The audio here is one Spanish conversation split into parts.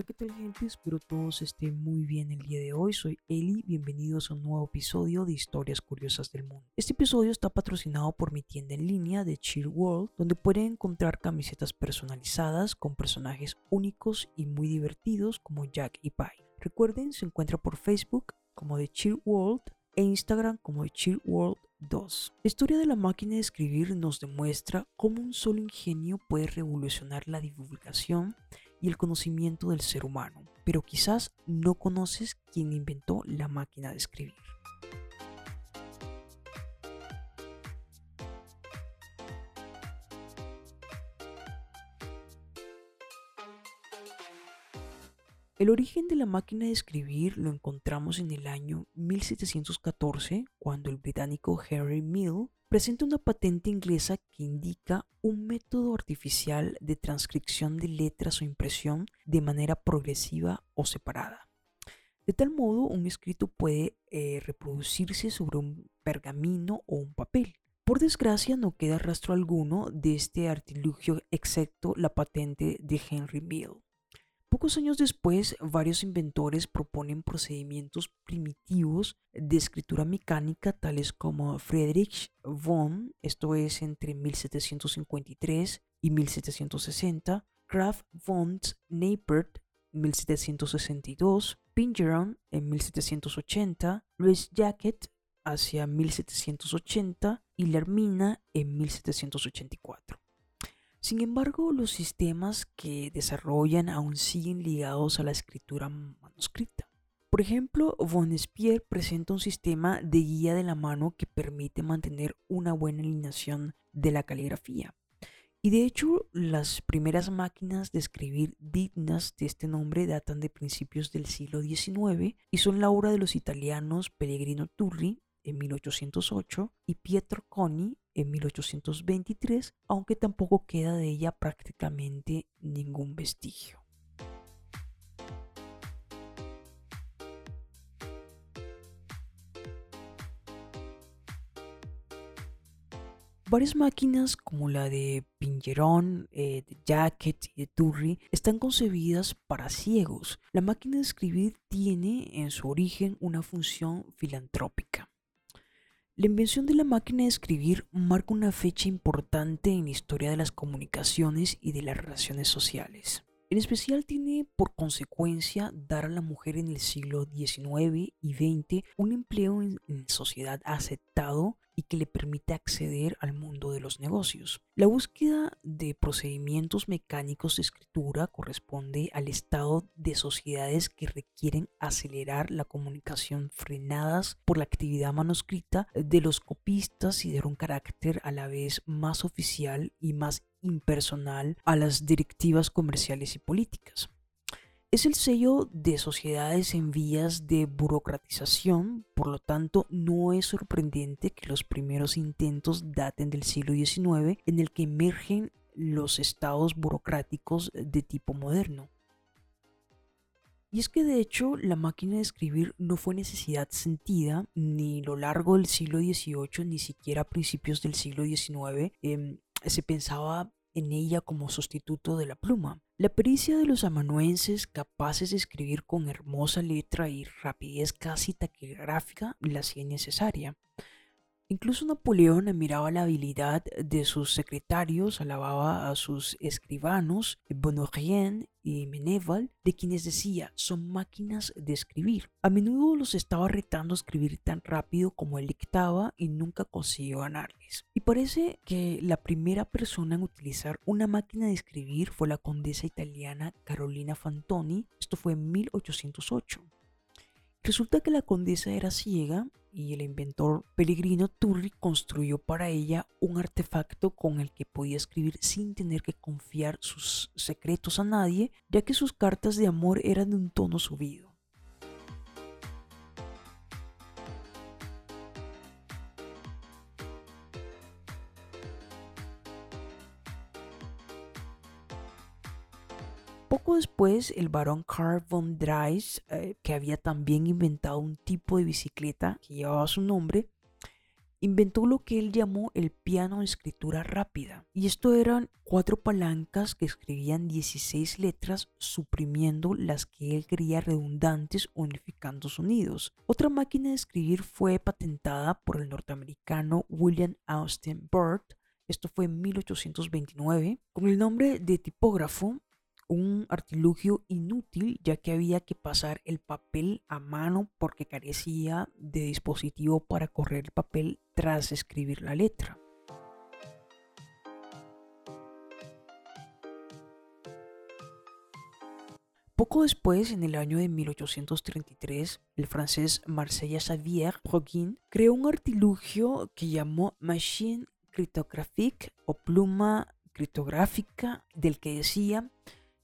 Hola, ¿qué tal gente? Espero todos estén muy bien el día de hoy. Soy Eli, bienvenidos a un nuevo episodio de Historias Curiosas del Mundo. Este episodio está patrocinado por mi tienda en línea de Cheer World, donde pueden encontrar camisetas personalizadas con personajes únicos y muy divertidos como Jack y Pie. Recuerden, se encuentra por Facebook como de Cheer World e Instagram como de Cheer World 2. La historia de la máquina de escribir nos demuestra cómo un solo ingenio puede revolucionar la divulgación y el conocimiento del ser humano, pero quizás no conoces quién inventó la máquina de escribir. El origen de la máquina de escribir lo encontramos en el año 1714, cuando el británico Henry Mill presenta una patente inglesa que indica un método artificial de transcripción de letras o impresión de manera progresiva o separada. De tal modo, un escrito puede eh, reproducirse sobre un pergamino o un papel. Por desgracia, no queda rastro alguno de este artilugio excepto la patente de Henry Mill. Pocos años después, varios inventores proponen procedimientos primitivos de escritura mecánica, tales como Friedrich von, esto es entre 1753 y 1760, Graf von Neipert, 1762, Pingeron en 1780, Louis Jacquet hacia 1780 y Lermina en 1784. Sin embargo, los sistemas que desarrollan aún siguen ligados a la escritura manuscrita. Por ejemplo, Von Spier presenta un sistema de guía de la mano que permite mantener una buena alineación de la caligrafía. Y de hecho, las primeras máquinas de escribir dignas de este nombre datan de principios del siglo XIX y son la obra de los italianos Pellegrino Turri en 1808 y Pietro Coni en 1823, aunque tampoco queda de ella prácticamente ningún vestigio. Varias máquinas como la de Pingeron, eh, de Jacket y de Turri están concebidas para ciegos. La máquina de escribir tiene en su origen una función filantrópica. La invención de la máquina de escribir marca una fecha importante en la historia de las comunicaciones y de las relaciones sociales. En especial tiene por consecuencia dar a la mujer en el siglo XIX y XX un empleo en, sociedad aceptado y que le permite acceder al mundo de los negocios. La búsqueda de procedimientos mecánicos de escritura corresponde al estado de sociedades que requieren acelerar la comunicación frenadas por la actividad manuscrita de los copistas y dar un carácter a la vez más oficial y más impersonal a las directivas comerciales y políticas. Es el sello de sociedades en vías de burocratización, por lo tanto no es sorprendente que los primeros intentos daten del siglo XIX en el que emergen los estados burocráticos de tipo moderno. Y es que de hecho la máquina de escribir no fue necesidad sentida ni lo largo del siglo XVIII ni siquiera a principios del siglo XIX. Em, se pensaba en ella como sustituto de la pluma. La pericia de los amanuenses capaces de escribir con hermosa letra y rapidez casi taquigráfica la hacía necesaria. Incluso Napoleón admiraba la habilidad de sus secretarios, alababa a sus escribanos, Bonorien y Meneval, de quienes decía, son máquinas de escribir. A menudo los estaba retando a escribir tan rápido como él dictaba y nunca consiguió ganarles. Y parece que la primera persona en utilizar una máquina de escribir fue la condesa italiana Carolina Fantoni, esto fue en 1808. Resulta que la condesa era ciega y el inventor Pellegrino Turri construyó para ella un artefacto con el que podía escribir sin tener que confiar sus secretos a nadie, ya que sus cartas de amor eran de un tono subido. Poco después, el barón Carl von Drais, eh, que había también inventado un tipo de bicicleta que llevaba su nombre, inventó lo que él llamó el piano de escritura rápida. Y esto eran cuatro palancas que escribían 16 letras suprimiendo las que él creía redundantes unificando sonidos. Otra máquina de escribir fue patentada por el norteamericano William Austin Burt. Esto fue en 1829 con el nombre de tipógrafo un artilugio inútil ya que había que pasar el papel a mano porque carecía de dispositivo para correr el papel tras escribir la letra. Poco después, en el año de 1833, el francés Marcella Xavier Roguin creó un artilugio que llamó Machine Cryptographique o pluma criptográfica, del que decía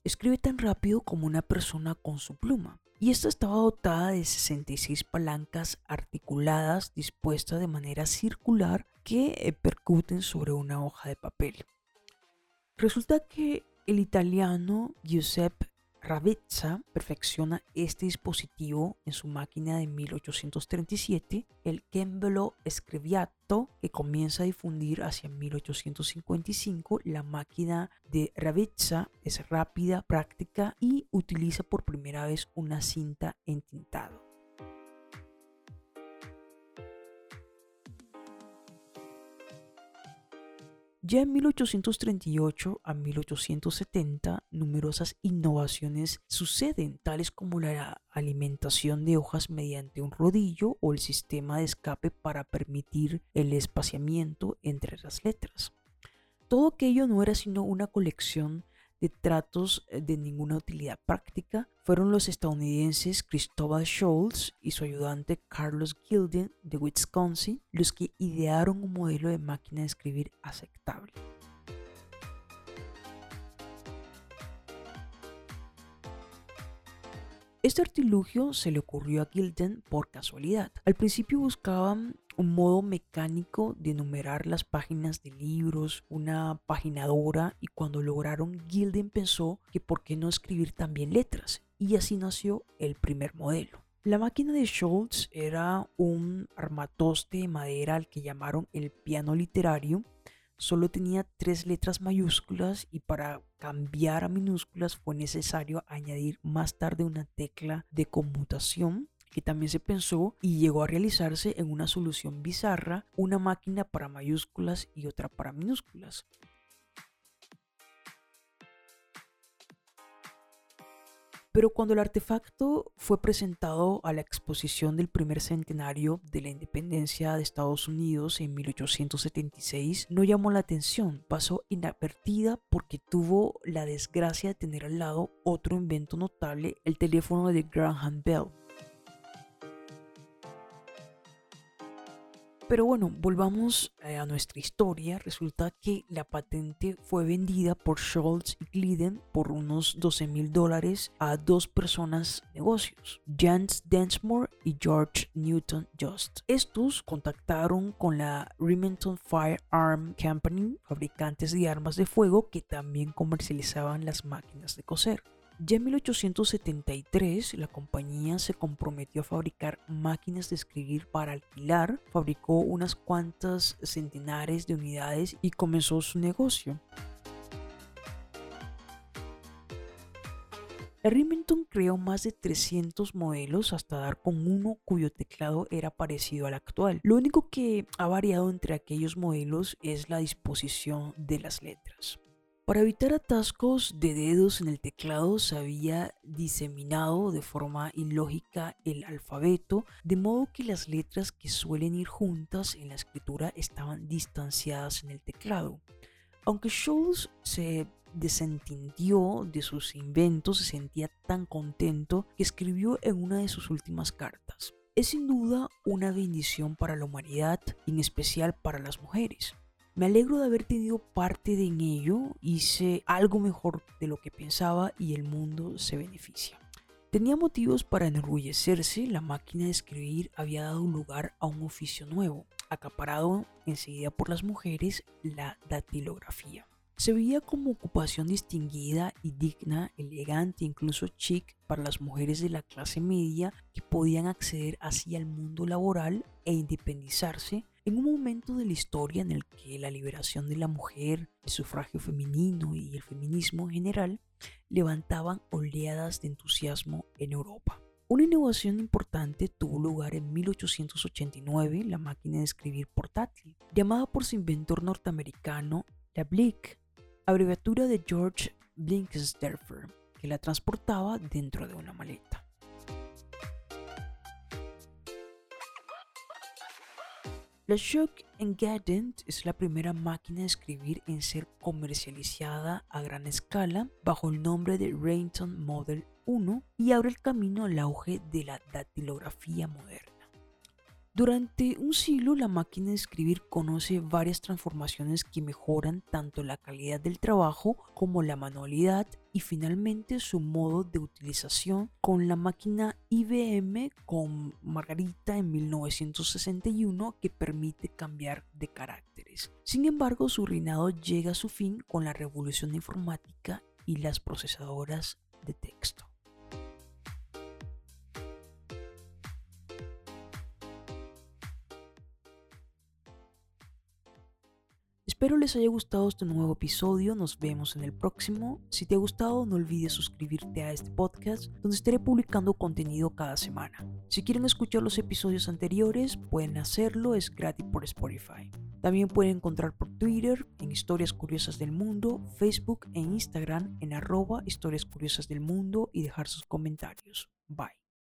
escribe tan rápido como una persona con su pluma. Y esta estaba dotada de 66 palancas articuladas dispuestas de manera circular que eh, percuten sobre una hoja de papel. Resulta que el italiano Giuseppe Ravizza perfecciona este dispositivo en su máquina de 1837, el Gemblo Scriviato, que comienza a difundir hacia 1855. La máquina de Ravizza es rápida, práctica y utiliza por primera vez una cinta entintado. Ya en 1838 a 1870, numerosas innovaciones suceden, tales como la alimentación de hojas mediante un rodillo o el sistema de escape para permitir el espaciamiento entre las letras. Todo aquello no era sino una colección de tratos eh, de ninguna utilidad práctica fueron los estadounidenses Christopher Schultz y su ayudante Carlos Gilden de Wisconsin los que idearon un modelo de máquina de escribir aceptable. Este artilugio se le ocurrió a Gilden por casualidad. Al principio buscaban un modo mecánico de numerar las páginas de libros, una paginadora y cuando lograron Gilden pensó que por qué no escribir también letras y así nació el primer modelo. La máquina de Schultz era un armatoste de madera al que llamaron el piano literario. Solo tenía tres letras mayúsculas y para cambiar a minúsculas fue necesario añadir más tarde una tecla de conmutación que también se pensó y llegó a realizarse en una solución bizarra, una máquina para mayúsculas y otra para minúsculas. Pero cuando el artefacto fue presentado a la exposición del primer centenario de la independencia de Estados Unidos en 1876, no llamó la atención, pasó inadvertida porque tuvo la desgracia de tener al lado otro invento notable, el teléfono de Graham Bell. Pero bueno, volvamos eh, a nuestra historia. Resulta que la patente fue vendida por Schultz y Glidden por unos 12 mil dólares a dos personas negocios, Jans Densmore y George Newton Just. Estos contactaron con la Remington Firearm Company, fabricantes de armas de fuego que también comercializaban las máquinas de coser. Ya en 1873 la compañía se comprometió a fabricar máquinas de escribir para alquilar, fabricó unas cuantas centenares de unidades y comenzó su negocio. Remington creó más de 300 modelos hasta dar con uno cuyo teclado era parecido al actual. Lo único que ha variado entre aquellos modelos es la disposición de las letras. Para evitar atascos de dedos en el teclado se había diseminado de forma ilógica el alfabeto, de modo que las letras que suelen ir juntas en la escritura estaban distanciadas en el teclado. Aunque Schultz se desentendió de sus inventos, se sentía tan contento que escribió en una de sus últimas cartas. Es sin duda una bendición para la humanidad, en especial para las mujeres. Me alegro de haber tenido parte de en ello, hice algo mejor de lo que pensaba y el mundo se beneficia. Tenía motivos para enorgullecerse, la máquina de escribir había dado lugar a un oficio nuevo, acaparado enseguida por las mujeres, la datilografía. Se veía como ocupación distinguida y digna, elegante, incluso chic para las mujeres de la clase media que podían acceder así al mundo laboral e independizarse en un momento de la historia en el que la liberación de la mujer, el sufragio femenino y el feminismo en general levantaban oleadas de entusiasmo en Europa. Una innovación importante tuvo lugar en 1889, la máquina de escribir portátil, llamada por su inventor norteamericano la Blick, abreviatura de George Blinksderfer, que la transportaba dentro de una maleta. La Shock Gadget es la primera máquina de escribir en ser comercializada a gran escala bajo el nombre de Rainton Model 1 y abre el camino al auge de la datilografía moderna. Durante un siglo la máquina de escribir conoce varias transformaciones que mejoran tanto la calidad del trabajo como la manualidad y finalmente su modo de utilización con la máquina IBM con Margarita en 1961 que permite cambiar de caracteres. Sin embargo, su reinado llega a su fin con la revolución informática y las procesadoras de texto. Espero les haya gustado este nuevo episodio, nos vemos en el próximo. Si te ha gustado no olvides suscribirte a este podcast donde estaré publicando contenido cada semana. Si quieren escuchar los episodios anteriores pueden hacerlo, es gratis por Spotify. También pueden encontrar por Twitter en Historias Curiosas del Mundo, Facebook e Instagram en arroba Historias Curiosas del Mundo y dejar sus comentarios. Bye.